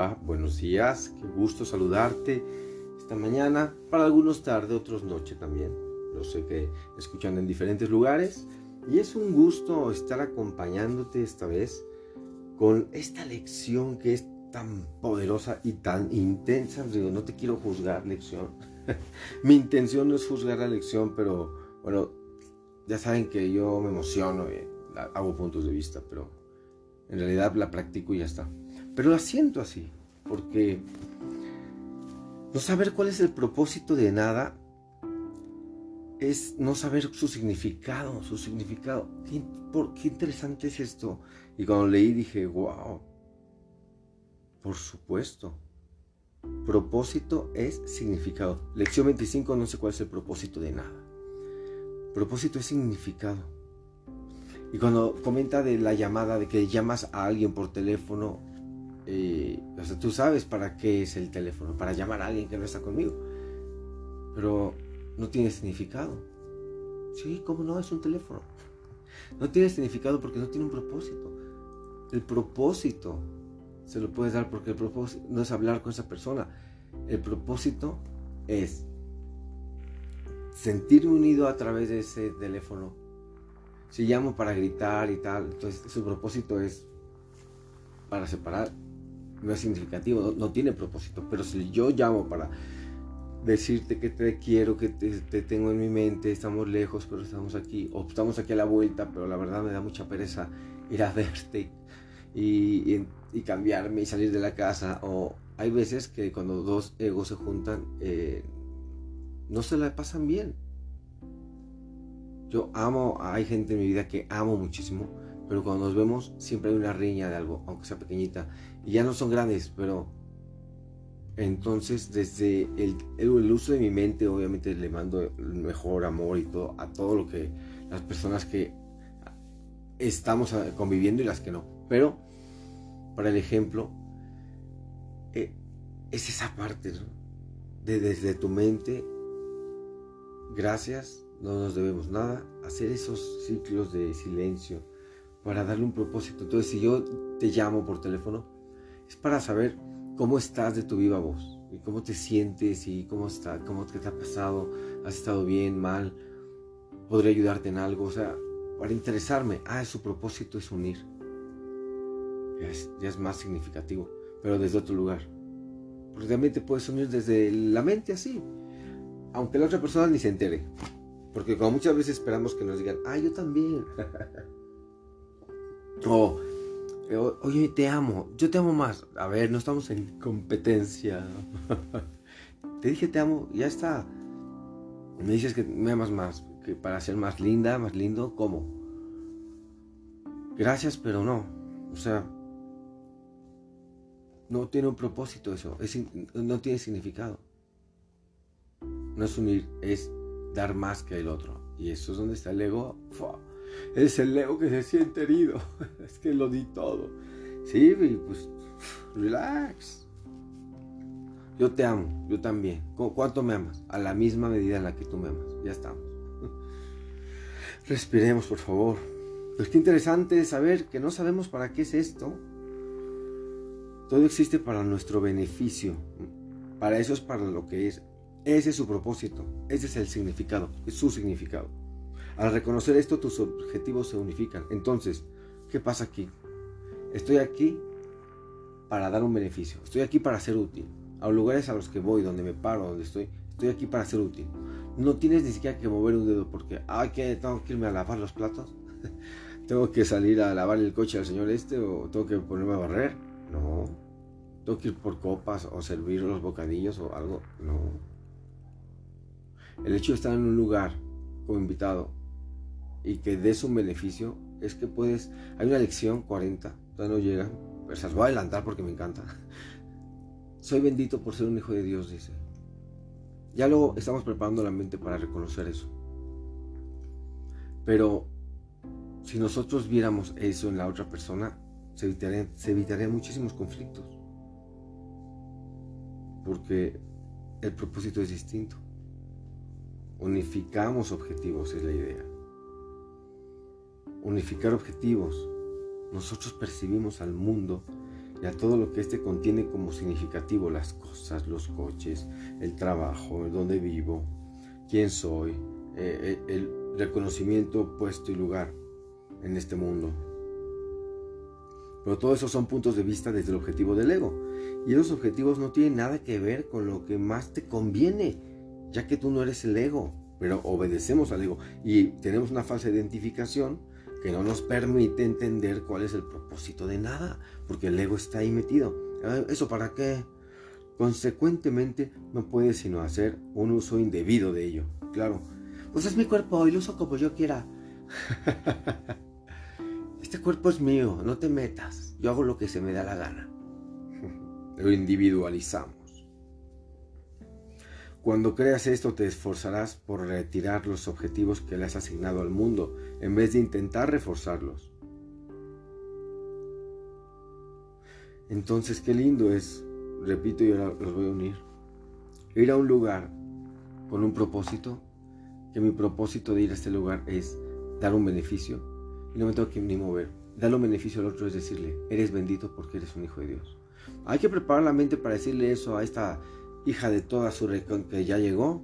Hola, buenos días, qué gusto saludarte esta mañana, para algunos tarde, otros noche también. Lo sé que escuchan en diferentes lugares y es un gusto estar acompañándote esta vez con esta lección que es tan poderosa y tan intensa. Digo, no te quiero juzgar lección. Mi intención no es juzgar la lección, pero bueno, ya saben que yo me emociono y hago puntos de vista, pero en realidad la practico y ya está. Pero la siento así, porque no saber cuál es el propósito de nada es no saber su significado, su significado. ¿Qué, por, qué interesante es esto? Y cuando leí dije, wow, por supuesto. Propósito es significado. Lección 25, no sé cuál es el propósito de nada. Propósito es significado. Y cuando comenta de la llamada, de que llamas a alguien por teléfono, eh, o sea, tú sabes para qué es el teléfono, para llamar a alguien que no está conmigo. Pero no tiene significado. Sí, ¿cómo no? Es un teléfono. No tiene significado porque no tiene un propósito. El propósito se lo puedes dar porque el propósito no es hablar con esa persona. El propósito es sentirme unido a través de ese teléfono. Si llamo para gritar y tal, entonces su propósito es para separar. No es significativo, no, tiene propósito. Pero si yo llamo para decirte que te quiero, que te, tengo en mi mente, estamos lejos, pero estamos aquí, o estamos aquí a la vuelta, pero la verdad me da mucha pereza ir a verte y, cambiarme y salir de la casa. O hay veces que cuando dos egos se juntan, eh, no se la pasan bien. Yo amo, hay gente en mi vida que amo muchísimo, pero cuando nos vemos siempre hay una riña de algo, aunque sea pequeñita. Y ya no son grandes, pero entonces desde el, el, uso de mi mente, obviamente le mando el mejor amor y todo a todo lo que las personas que estamos conviviendo y las que no. Pero para el ejemplo, eh, es esa parte, De desde tu mente Gracias, no nos debemos nada. Hacer esos ciclos de silencio para darle un propósito. Entonces, si yo te llamo por teléfono, es para saber cómo estás de tu viva voz y cómo te sientes y cómo está, cómo te ha pasado, has estado bien, mal, podría ayudarte en algo, o sea, para interesarme. Ah, su propósito es unir. Es, ya es más significativo, pero desde otro lugar. Porque también te puedes unir desde la mente así aunque la otra persona ni se entere. Porque como muchas veces esperamos que nos digan, ah, yo también. o, oye, te amo, yo te amo más. A ver, no estamos en competencia. te dije te amo, ya está. Me dices que me amas más, que para ser más linda, más lindo, ¿cómo? Gracias, pero no. O sea, no tiene un propósito eso, no tiene significado no es unir, es dar más que el otro. Y eso es donde está el ego. Es el ego que se siente herido. es que lo di todo. Sí, pues relax. Yo te amo, yo también. ¿Cuánto me amas? A la misma medida en la que tú me amas. Ya estamos. Respiremos, por favor. Pues qué interesante saber que no sabemos para qué es esto. Todo existe para nuestro beneficio. Para eso es para lo que es. Ese es su propósito, ese es el significado, es su significado. Al reconocer esto, tus objetivos se unifican. Entonces, ¿qué pasa aquí? Estoy aquí para dar un beneficio, estoy aquí para ser útil. A los lugares a los que voy, donde me paro, donde estoy, estoy aquí para ser útil. No tienes ni siquiera que mover un dedo porque, ay, que tengo que irme a lavar los platos, tengo que salir a lavar el coche al señor este o tengo que ponerme a barrer. No, tengo que ir por copas o servir los bocadillos o algo. No el hecho de estar en un lugar como invitado y que des un beneficio es que puedes. Hay una lección 40, todavía no llega, pero se las voy a adelantar porque me encanta. Soy bendito por ser un hijo de Dios, dice. Ya luego estamos preparando la mente para reconocer eso. Pero si nosotros viéramos eso en la otra persona, se evitarían, se evitarían muchísimos conflictos. Porque el propósito es distinto. Unificamos objetivos, es la idea. Unificar objetivos. Nosotros percibimos al mundo y a todo lo que éste contiene como significativo, las cosas, los coches, el trabajo, donde vivo, quién soy, eh, eh, el reconocimiento, puesto y lugar en este mundo. Pero todo eso son puntos de vista desde el objetivo del ego. Y esos objetivos no tienen nada que ver con lo que más te conviene, ya que tú no eres el ego, pero obedecemos al ego. Y tenemos una falsa identificación que no nos permite entender cuál es el propósito de nada, porque el ego está ahí metido. Ah, ¿Eso para qué? Consecuentemente, no puede sino hacer un uso indebido de ello. Claro, pues es mi cuerpo y lo uso como yo quiera. este cuerpo es mío, no te metas. Yo hago lo que se me da la gana. Lo individualizamos. Cuando creas esto te esforzarás por retirar los objetivos que le has asignado al mundo en vez de intentar reforzarlos. Entonces qué lindo es, repito y ahora los voy a unir, ir a un lugar con un propósito, que mi propósito de ir a este lugar es dar un beneficio y no me tengo que ni mover. Dar un beneficio al otro es decirle, eres bendito porque eres un hijo de Dios. Hay que preparar la mente para decirle eso a esta hija de toda su recon que ya llegó,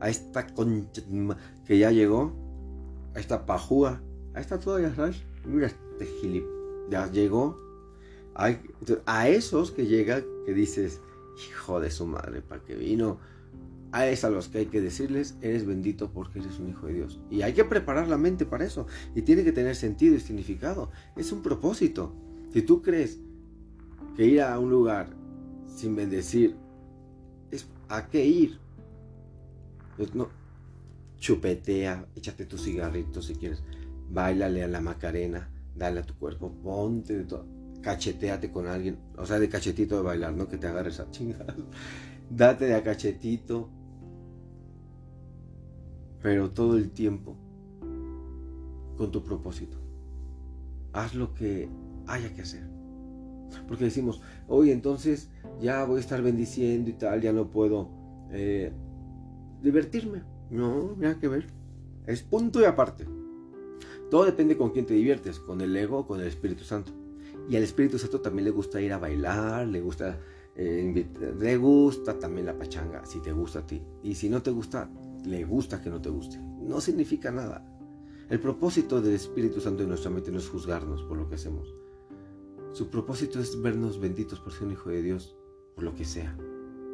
a esta concha que ya llegó, a esta pajúa, a esta toda, ya mira este gilip, ya llegó, a, esos que llega, que dices, hijo de su madre, ¿para qué vino? A esos a los que hay que decirles, eres bendito porque eres un hijo de Dios. Y hay que preparar la mente para eso. Y tiene que tener sentido y significado. Es un propósito. Si tú crees que ir a un lugar sin bendecir ¿A qué ir? Pues no, chupetea, échate tu cigarrito si quieres, bailale a la macarena, dale a tu cuerpo, ponte de todo, cacheteate con alguien, o sea, de cachetito de bailar, no que te agarres a chingadas, date de a cachetito, pero todo el tiempo con tu propósito. Haz lo que haya que hacer. Porque decimos, oye, entonces ya voy a estar bendiciendo y tal, ya no puedo eh, divertirme. No, nada que ver. Es punto y aparte. Todo depende con quién te diviertes, con el ego o con el Espíritu Santo. Y al Espíritu Santo también le gusta ir a bailar, le gusta, eh, le gusta también la pachanga, si te gusta a ti. Y si no te gusta, le gusta que no te guste. No significa nada. El propósito del Espíritu Santo en nuestra mente no es juzgarnos por lo que hacemos. Su propósito es vernos benditos por ser un hijo de Dios, por lo que sea,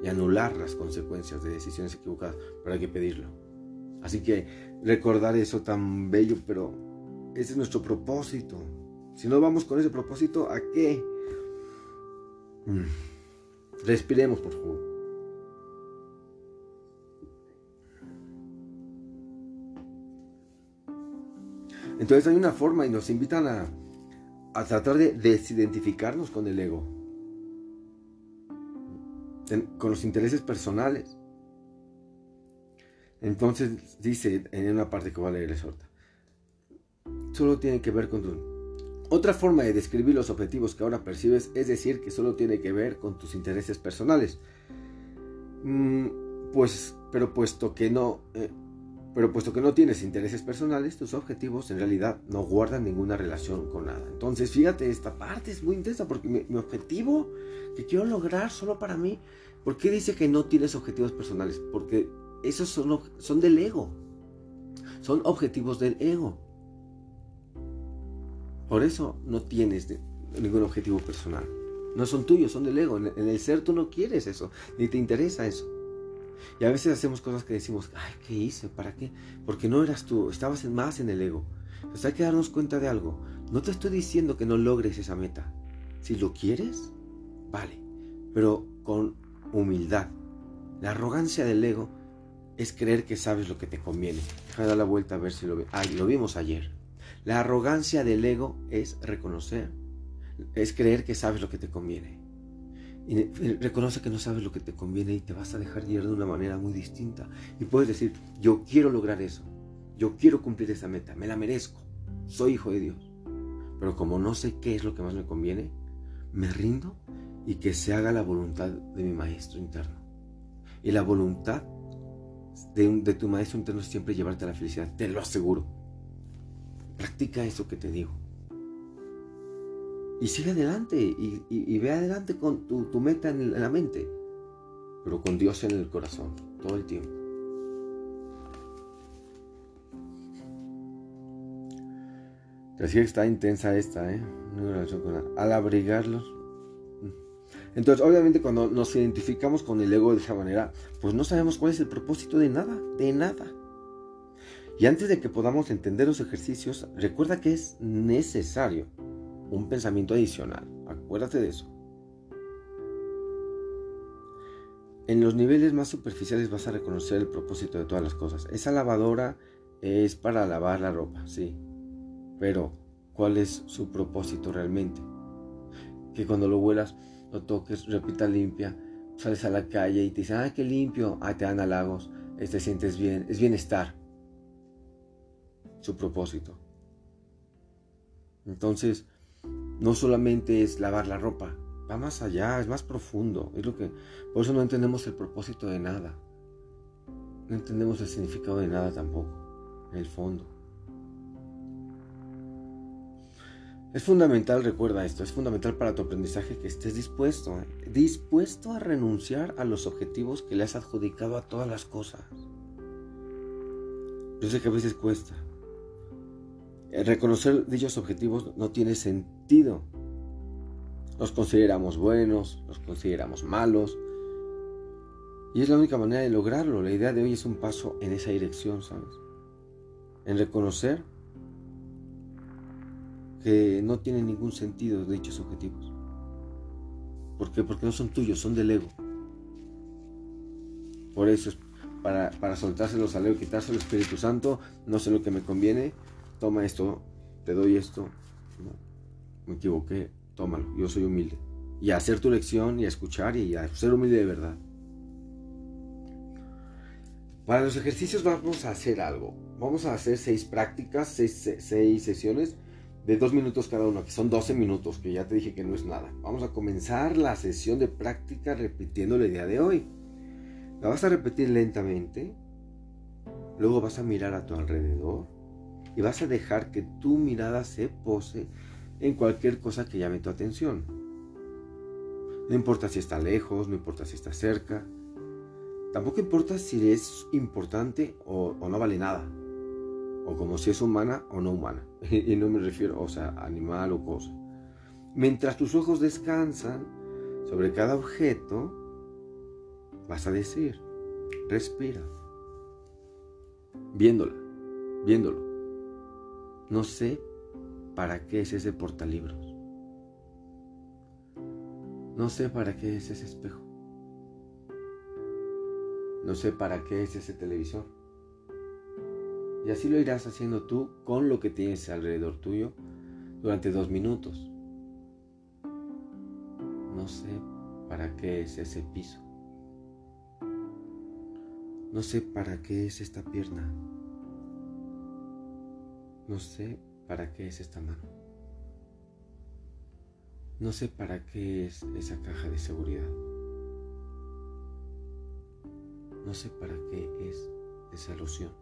y anular las consecuencias de decisiones equivocadas, pero hay que pedirlo. Así que recordar eso tan bello, pero ese es nuestro propósito. Si no vamos con ese propósito, ¿a qué? Mm. Respiremos, por favor. Entonces hay una forma y nos invitan a, a tratar de desidentificarnos con el ego, con los intereses personales. Entonces dice en una parte que va a leer ahorita, solo tiene que ver con tu... Otra forma de describir los objetivos que ahora percibes es decir que solo tiene que ver con tus intereses personales. Mm, pues, pero puesto que no, eh, pero puesto que no tienes intereses personales, tus objetivos en realidad no guardan ninguna relación con nada. Entonces, fíjate, esta parte es muy intensa porque mi, objetivo que quiero lograr solo para mí, ¿por qué dice que no tienes objetivos personales? Porque esos son, son del ego. Son objetivos del ego. Por eso no tienes ningún objetivo personal. No son tuyos, son del ego. en el ser tú no quieres eso, ni te interesa eso. Y a veces hacemos cosas que decimos, ay, ¿qué hice? ¿Para qué? Porque no eras tú, estabas más en el ego. Entonces hay que darnos cuenta de algo. No te estoy diciendo que no logres esa meta. Si lo quieres, vale, pero con humildad. La arrogancia del ego es creer que sabes lo que te conviene. Deja de dar la vuelta a ver si lo. Ay, lo vimos ayer. La arrogancia del ego es reconocer, es creer que sabes lo que te conviene. Y reconoce que no sabes lo que te conviene y te vas a dejar guiar de una manera muy distinta. Y puedes decir, yo quiero lograr eso. Yo quiero cumplir esa meta. Me la merezco. Soy hijo de Dios. Pero como no sé qué es lo que más me conviene, me rindo y que se haga la voluntad de mi maestro interno. Y la voluntad de, tu maestro interno es siempre llevarte a la felicidad. Te lo aseguro. Practica eso que te digo. Y sigue adelante y, ve adelante con tu, meta en la mente, pero con Dios en el corazón, todo el tiempo. Decía que está intensa esta, ¿eh? Al abrigarlos. Entonces, obviamente, cuando nos identificamos con el ego de esa manera, pues no sabemos cuál es el propósito de nada, de nada. Y antes de que podamos entender los ejercicios, recuerda que es necesario un pensamiento adicional. Acuérdate de eso. En los niveles más superficiales vas a reconocer el propósito de todas las cosas. Esa lavadora es para lavar la ropa, sí. Pero, ¿cuál es su propósito realmente? Que cuando lo vuelas, lo toques, repita limpia, sales a la calle y te dicen, ah, qué limpio, ah, te dan halagos, te sientes bien, es bienestar su propósito. Entonces, no solamente es lavar la ropa, va más allá, es más profundo. Es lo que, por eso no entendemos el propósito de nada. No entendemos el significado de nada tampoco, en el fondo. Es fundamental, recuerda esto, es fundamental para tu aprendizaje que estés dispuesto, dispuesto a renunciar a los objetivos que le has adjudicado a todas las cosas. Yo sé que a veces cuesta, eh, reconocer dichos objetivos no tiene sentido. Los consideramos buenos, los consideramos malos. Y es la única manera de lograrlo. La idea de hoy es un paso en esa dirección, ¿sabes? En reconocer que no tienen ningún sentido dichos objetivos. ¿Por qué? Porque no son tuyos, son del ego. Por eso es para, para soltárselos al ego, quitarse al Espíritu Santo, no sé lo que me conviene, toma esto, te doy esto. me equivoqué, tómalo, yo soy humilde. Y a hacer tu lección y a escuchar y a ser humilde de verdad. Para los ejercicios vamos a hacer algo. Vamos a hacer seis prácticas, seis, seis sesiones de dos minutos cada uno, que son 12 minutos, que ya te dije que no es nada. Vamos a comenzar la sesión de práctica repitiendo la idea de hoy. La vas a repetir lentamente, luego vas a mirar a tu alrededor y vas a dejar que tu mirada se pose en cualquier cosa que llame tu atención. No importa si está lejos, no importa si está cerca. Tampoco importa si es importante o, no vale nada. O como si es humana o no humana. y no me refiero, o sea, animal o cosa. Mientras tus ojos descansan sobre cada objeto, vas a decir, respira. Viéndola, viéndolo. No sé para qué es ese portalibros. No sé para qué es ese espejo. No sé para qué es ese televisor. Y así lo irás haciendo tú con lo que tienes alrededor tuyo durante dos minutos. No sé para qué es ese piso. No sé para qué es esta pierna. No sé para qué es esta mano. No sé para qué es esa caja de seguridad. No sé para qué es esa loción.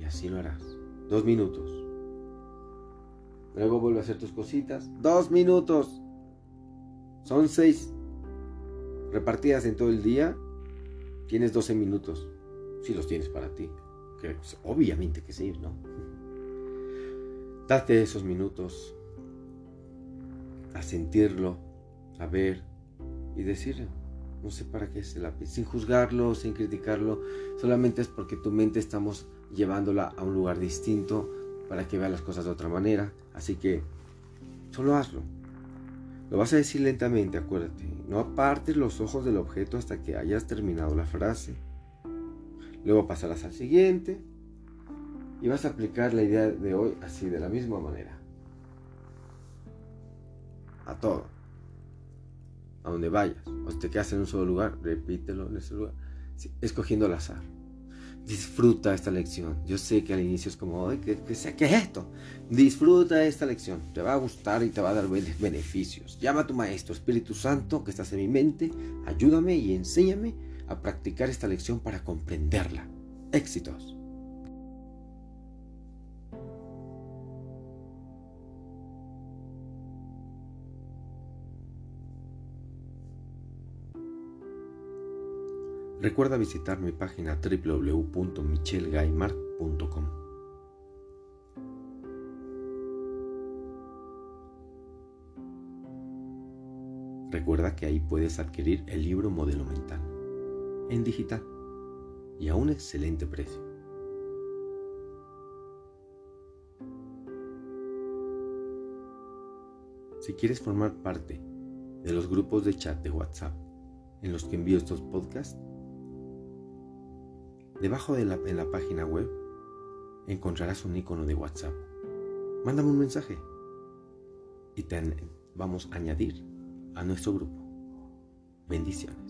Y así lo harás. Dos minutos. Luego vuelve a hacer tus cositas. Dos minutos. Son seis repartidas en todo el día. Tienes 12 minutos. Si los tienes para ti. Que, pues, obviamente que sí, ¿no? Date esos minutos a sentirlo, a ver y decirle, no sé para qué es el lápiz, sin juzgarlo, sin criticarlo, solamente es porque tu mente estamos llevándola a un lugar distinto para que vea las cosas de otra manera. Así que solo hazlo. Lo vas a decir lentamente, acuérdate. No apartes los ojos del objeto hasta que hayas terminado la frase. Luego pasarás al siguiente y vas a aplicar la idea de hoy así, de la misma manera. A todo. A donde vayas. O te quedas en un solo lugar, repítelo en ese lugar. escogiendo al azar. Disfruta esta lección. Yo sé que al inicio es como, ¿qué, qué, qué es esto? Disfruta esta lección. Te va a gustar y te va a dar beneficios. Llama a tu Maestro, Espíritu Santo, que estás en mi mente. Ayúdame y enséñame a practicar esta lección para comprenderla. Éxitos. Recuerda visitar mi página www.michelgaymark.com. Recuerda que ahí puedes adquirir el libro Modelo Mental en digital y a un excelente precio. Si quieres formar parte de los grupos de chat de WhatsApp en los que envío estos podcasts, debajo de la, en la página web encontrarás un icono de WhatsApp. Mándame un mensaje y te vamos a añadir a nuestro grupo. Bendiciones.